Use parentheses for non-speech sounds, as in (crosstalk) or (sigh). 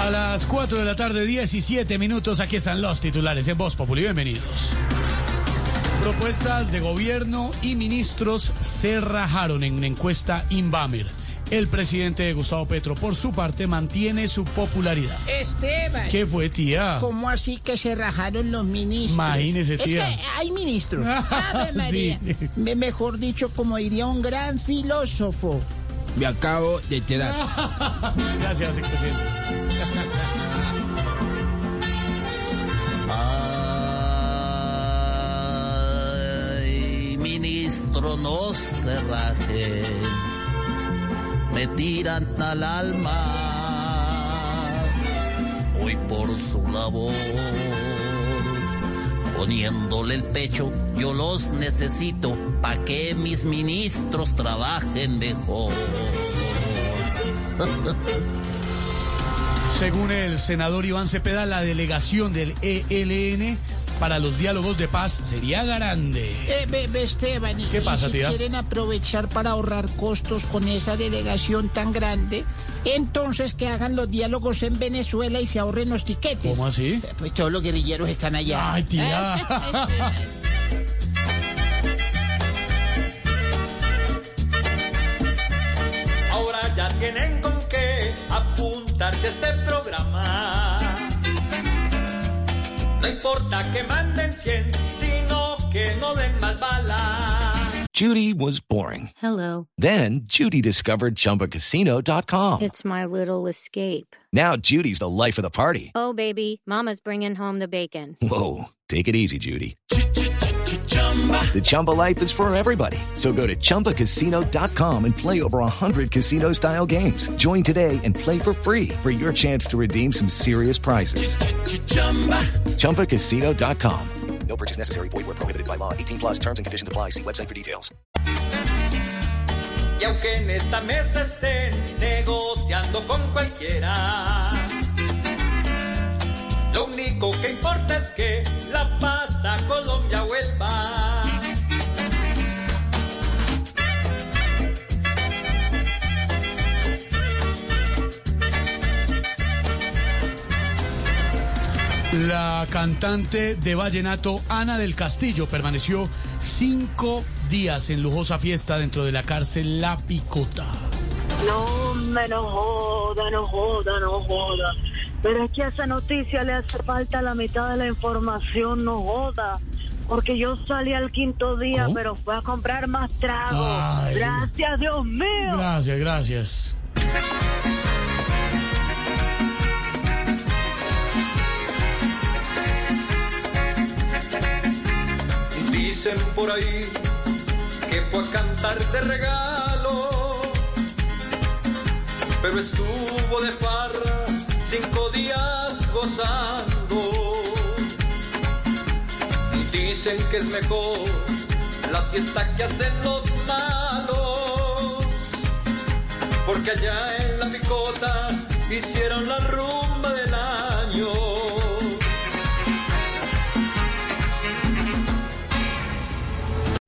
A las 4 de la tarde, 17 minutos, aquí están los titulares en Voz Populi. Bienvenidos. Propuestas de gobierno y ministros se rajaron en una encuesta Inbamer. El presidente Gustavo Petro, por su parte, mantiene su popularidad. Esteban. ¿Qué fue, tía? ¿Cómo así que se rajaron los ministros? Imagínese, Es tía. que hay ministros. (laughs) Ave María. Sí. Me- Mejor dicho, como diría un gran filósofo. Me acabo de enterar. (laughs) Gracias, expresidente. Ay, ministro, no se raje. Me tiran al alma. Hoy por su labor. Poniéndole el pecho, yo los necesito pa' que mis ministros trabajen mejor. Según el senador Iván Cepeda, la delegación del ELN para los diálogos de paz sería grande. Eh, ve, Esteban, y, ¿Qué y pasa, si tía? quieren aprovechar para ahorrar costos con esa delegación tan grande, entonces que hagan los diálogos en Venezuela y se ahorren los tiquetes. ¿Cómo así? Eh, Pues todos los guerrilleros están allá. Ay, tía. Apuntarse a este programa. No importa que manden 100, sino que no den más balas. Judy was boring. Hello. Then Judy discovered ChumbaCasino.com. It's my little escape. Now Judy's the life of the party. Oh, baby, Mama's bringing home the bacon. Whoa, take it easy, Judy. The Chumba life is for everybody. So go to ChumbaCasino.com and play over 100 casino-style games. Join today and play for free for your chance to redeem some serious prizes. ChumbaCasino.com. No purchase necessary. Void were prohibited by law. 18 plus terms and conditions apply. See website for details. Y aunque en esta mesa estén negociando con cualquiera, lo único que importa es que la paz a Colombia vuelva. La cantante de vallenato Ana del Castillo permaneció cinco días en lujosa fiesta dentro de la cárcel La Picota. No, me no joda, no joda, no joda. Pero es que a esa noticia le hace falta la mitad de la información, no joda. Porque yo salí al quinto día, ¿Cómo? pero fue a comprar más tragos. Ay. Gracias, Dios mío. Gracias, gracias. Dicen por ahí que fue a cantar de regalo, pero estuvo de farra días gozando. Dicen que es mejor la fiesta que hacen los malos, porque allá en la picota hicieron la rumba